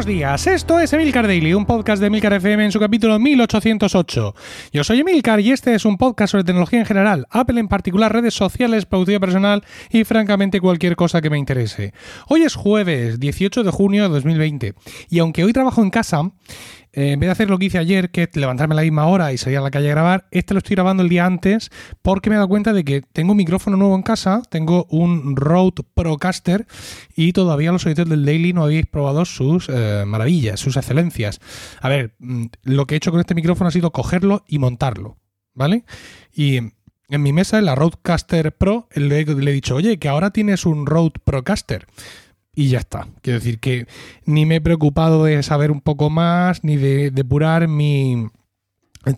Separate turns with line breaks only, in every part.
Buenos días, esto es Emilcar Daily, un podcast de Emilcar FM en su capítulo 1808. Yo soy Emilcar y este es un podcast sobre tecnología en general, Apple en particular, redes sociales, productividad personal y francamente cualquier cosa que me interese. Hoy es jueves 18 de junio de 2020 y aunque hoy trabajo en casa, eh, en vez de hacer lo que hice ayer, que es levantarme a la misma hora y salir a la calle a grabar, este lo estoy grabando el día antes porque me he dado cuenta de que tengo un micrófono nuevo en casa, tengo un Rode Procaster y todavía los oyentes del Daily no habéis probado sus eh, maravillas, sus excelencias. A ver, mm, lo que he hecho con este micrófono ha sido cogerlo y montarlo, ¿vale? Y en mi mesa, en la Rodecaster Pro, le, le he dicho, oye, que ahora tienes un Rode Procaster y ya está. Quiero decir que ni me he preocupado de saber un poco más, ni de depurar mi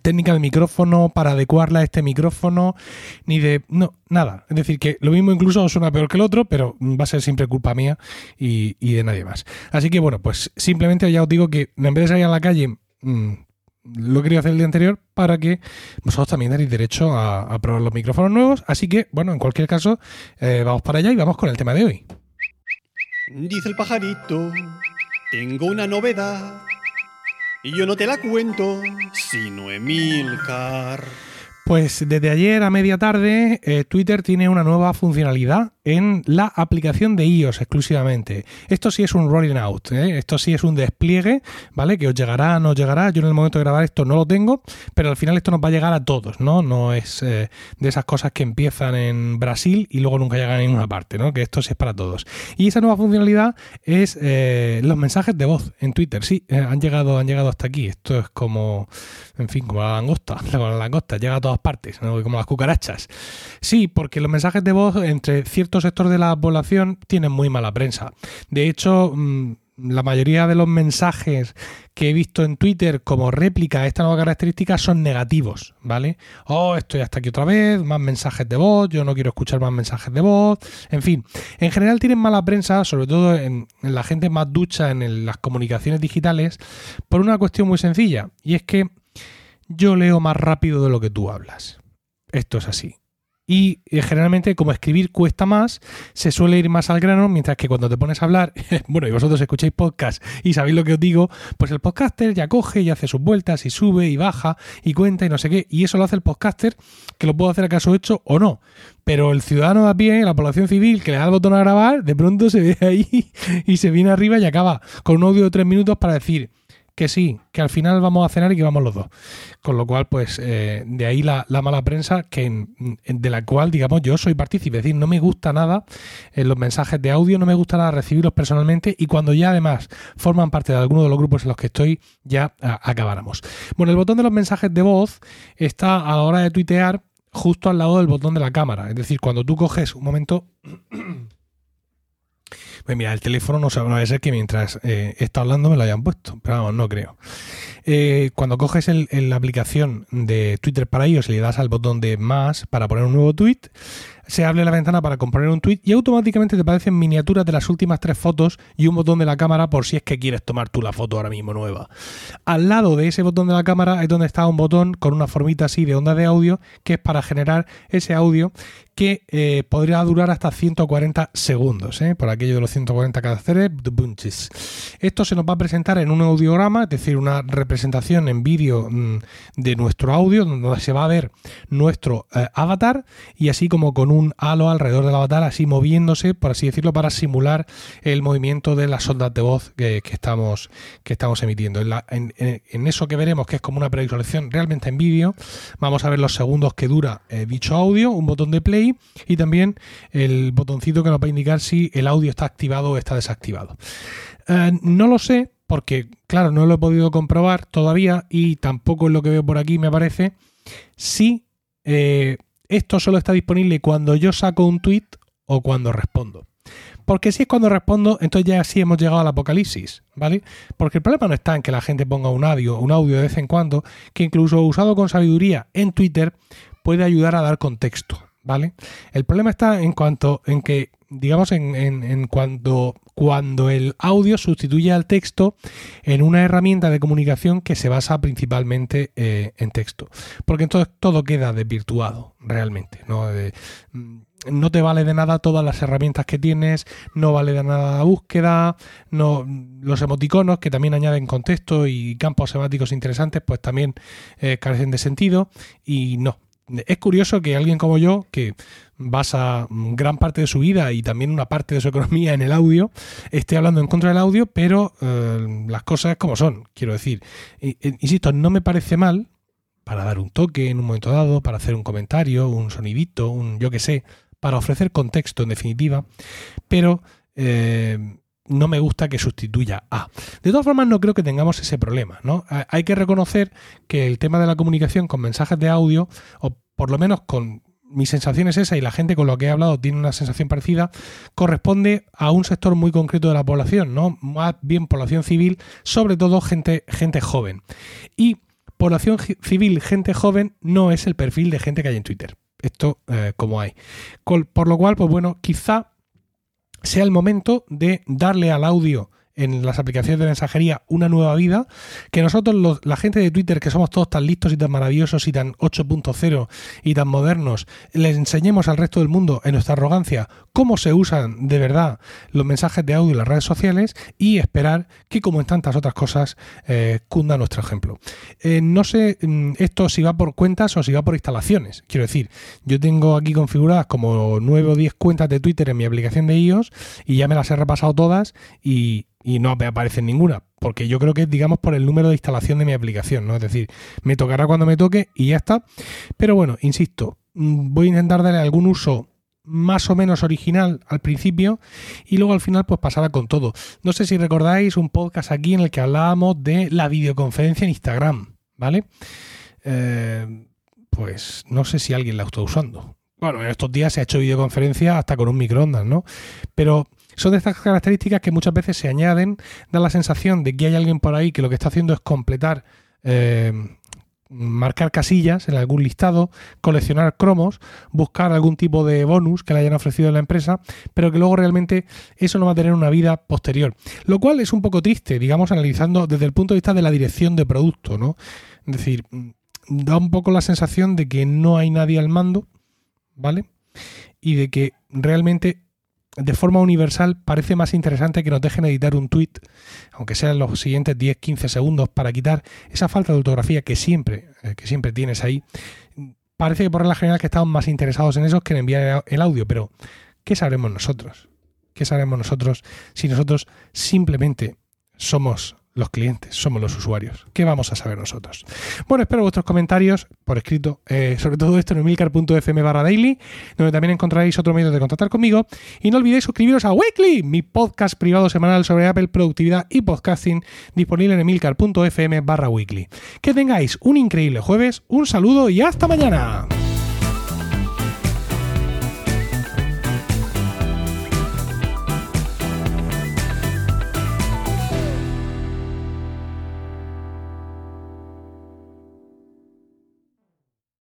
técnica de micrófono para adecuarla a este micrófono, ni de... No, nada. Es decir, que lo mismo incluso suena peor que el otro, pero va a ser siempre culpa mía y, de nadie más. Así que bueno, pues simplemente ya os digo que en vez de salir a la calle... Mm, lo quería hacer el día anterior para que vosotros también daréis derecho a, probar los micrófonos nuevos. Así que, bueno, en cualquier caso, eh, vamos para allá y vamos con el tema de hoy.
Dice el pajarito, tengo una novedad. Y yo no te la cuento, sino Emilcar.
Pues desde ayer a media tarde, eh, Twitter tiene una nueva funcionalidad en la aplicación de iOS exclusivamente. Esto sí es un rolling out, ¿eh? esto sí es un despliegue, ¿vale? Que os llegará, no os llegará. Yo en el momento de grabar esto no lo tengo, pero al final esto nos va a llegar a todos, ¿no? No es eh, de esas cosas que empiezan en Brasil y luego nunca llegan a ninguna parte, ¿no? Que esto sí es para todos. Y esa nueva funcionalidad es eh, los mensajes de voz en Twitter. Sí, han llegado, han llegado hasta aquí. Esto es como, en fin, como la langosta, la langosta, llega a todas partes. Como las cucarachas. Sí, porque los mensajes de voz entre ciertos sectores de la población tienen muy mala prensa. De hecho, mm, la mayoría de los mensajes que he visto en Twitter como réplica a esta nueva característica son negativos, ¿vale? Oh, estoy hasta aquí otra vez, más mensajes de voz, yo no quiero escuchar más mensajes de voz, en fin, en general tienen mala prensa, sobre todo en, la gente más ducha en las comunicaciones digitales, por una cuestión muy sencilla, y es que yo leo más rápido de lo que tú hablas. Esto es así y eh, generalmente como escribir cuesta más, se suele ir más al grano, mientras que cuando te pones a hablar, bueno, y vosotros escucháis podcast y sabéis lo que os digo, pues el podcaster ya coge y hace sus vueltas y sube y baja y cuenta y no sé qué, y eso lo hace el podcaster, que lo puedo hacer acaso hecho o no. Pero el ciudadano de a pie, la población civil que le da el botón a grabar, de pronto se ve ahí y se viene arriba y acaba con un audio de tres minutos para decir, que sí, que al final vamos a cenar y que vamos los dos. Con lo cual, pues eh, de ahí la, mala prensa que de la cual, digamos, yo soy partícipe. Es decir, no me gusta nada en los mensajes de audio, no me gusta nada recibirlos personalmente y cuando ya además forman parte de alguno de los grupos en los que estoy, ya acabáramos. Bueno, el botón de los mensajes de voz está a la hora de tuitear justo al lado del botón de la cámara. Es decir, cuando tú coges un momento... Pues mira, el teléfono no sabe, ser que mientras eh, está hablando me lo hayan puesto, pero vamos, no creo. Eh, cuando coges la aplicación de Twitter para ellos y le das al botón de más para poner un nuevo tweet, se abre la ventana para componer un tweet y automáticamente te aparecen miniaturas de las últimas tres fotos y un botón de la cámara por si es que quieres tomar tú la foto ahora mismo nueva. Al lado de ese botón de la cámara es donde está un botón con una formita así de onda de audio que es para generar ese audio que eh, podría durar hasta 140 segundos, ¿eh? por aquello de los 140 caracteres. Esto se nos va a presentar en un audiograma, es decir, una representación en vídeo mm, de nuestro audio, donde se va a ver nuestro eh, avatar y así como con un halo alrededor del avatar, así moviéndose, por así decirlo, para simular el movimiento de las ondas de voz que, estamos, que estamos emitiendo. En, eso que veremos, que es como una previsualización realmente en vídeo, vamos a ver los segundos que dura eh, dicho audio, un botón de play y también el botoncito que nos va a indicar si el audio está activado o está desactivado. Eh, no lo sé porque, claro, no lo he podido comprobar todavía y tampoco es lo que veo por aquí, me parece. Si eh, esto solo está disponible cuando yo saco un tweet o cuando respondo. Porque si es cuando respondo, entonces ya sí hemos llegado al apocalipsis, ¿vale? Porque el problema no está en que la gente ponga un audio, un audio de vez en cuando, que incluso usado con sabiduría en Twitter puede ayudar a dar contexto, ¿vale? El problema está en cuanto en que, digamos, en, en, cuanto cuando el audio sustituye al texto en una herramienta de comunicación que se basa principalmente eh, en texto. Porque entonces todo queda desvirtuado, realmente. ¿no? Mm, no te vale de nada todas las herramientas que tienes, no vale de nada la búsqueda, no, los emoticonos que también añaden contexto y campos semánticos interesantes, pues también eh, carecen de sentido y no. Es curioso que alguien como yo, que basa gran parte de su vida y también una parte de su economía en el audio, esté hablando en contra del audio, pero eh, las cosas como son, quiero decir. Insisto, no me parece mal para dar un toque en un momento dado, para hacer un comentario, un sonidito, un yo que sé, para ofrecer contexto en definitiva, pero eh, no me gusta que sustituya a. De todas formas, no creo que tengamos ese problema, ¿no? Hay que reconocer que el tema de la comunicación con mensajes de audio, por lo menos con mi sensación es esa y la gente con lo que he hablado tiene una sensación parecida, corresponde a un sector muy concreto de la población, ¿no? Más bien población civil, sobre todo gente, gente joven. Y población civil, gente joven, no es el perfil de gente que hay en Twitter esto eh, como hay. por lo cual, pues bueno, quizá sea el momento de darle al audio en las aplicaciones de mensajería una nueva vida, que nosotros, la gente de Twitter, que somos todos tan listos y tan maravillosos y tan 8.0 y tan modernos, les enseñemos al resto del mundo en nuestra arrogancia cómo se usan de verdad los mensajes de audio en las redes sociales y esperar que, como en tantas otras cosas, eh, cunda nuestro ejemplo. Eh, no sé mm, esto si va por cuentas o si va por instalaciones. Quiero decir, yo tengo aquí configuradas como 9 o 10 cuentas de Twitter en mi aplicación de iOS y ya me las he repasado todas y, y no aparece ninguna, porque yo creo que digamos, por el número de instalación de mi aplicación, ¿no? Es decir, me tocará cuando me toque y ya está. Pero bueno, insisto, mm, voy a intentar darle algún uso más o menos original al principio y luego al final pues pasará con todo. No sé si recordáis un podcast aquí en el que hablábamos de la videoconferencia en Instagram, ¿vale? Eh, pues no sé si alguien la está usando. Bueno, en estos días se ha hecho videoconferencia hasta con un microondas, ¿no? Pero son de estas características que muchas veces se añaden, da la sensación de que hay alguien por ahí que lo que está haciendo es completar, eh, marcar casillas en algún listado, coleccionar cromos, buscar algún tipo de bonus que le hayan ofrecido en la empresa, pero que luego realmente eso no va a tener una vida posterior. Lo cual es un poco triste, digamos, analizando desde el punto de vista de la dirección de producto, ¿no? Es decir, da un poco la sensación de que no hay nadie al mando, ¿vale? Y de que realmente de forma universal parece más interesante que nos dejen editar un tweet, aunque sean los siguientes 10-15 segundos, para quitar esa falta de ortografía que siempre, eh, que siempre tienes ahí. Parece que por regla general que estamos más interesados en eso que en enviar el audio, pero ¿qué sabremos nosotros? ¿Qué sabremos nosotros si nosotros simplemente somos los clientes, somos los usuarios. ¿Qué vamos a saber nosotros? Bueno, espero vuestros comentarios por escrito, eh, sobre todo esto en emilcar.fm barra daily, donde también encontraréis otro medio de contactar conmigo. Y no olvidéis suscribiros a Weekly, mi podcast privado semanal sobre Apple, productividad y podcasting, disponible en emilcar.fm barra weekly. Que tengáis un increíble jueves, un saludo y hasta mañana.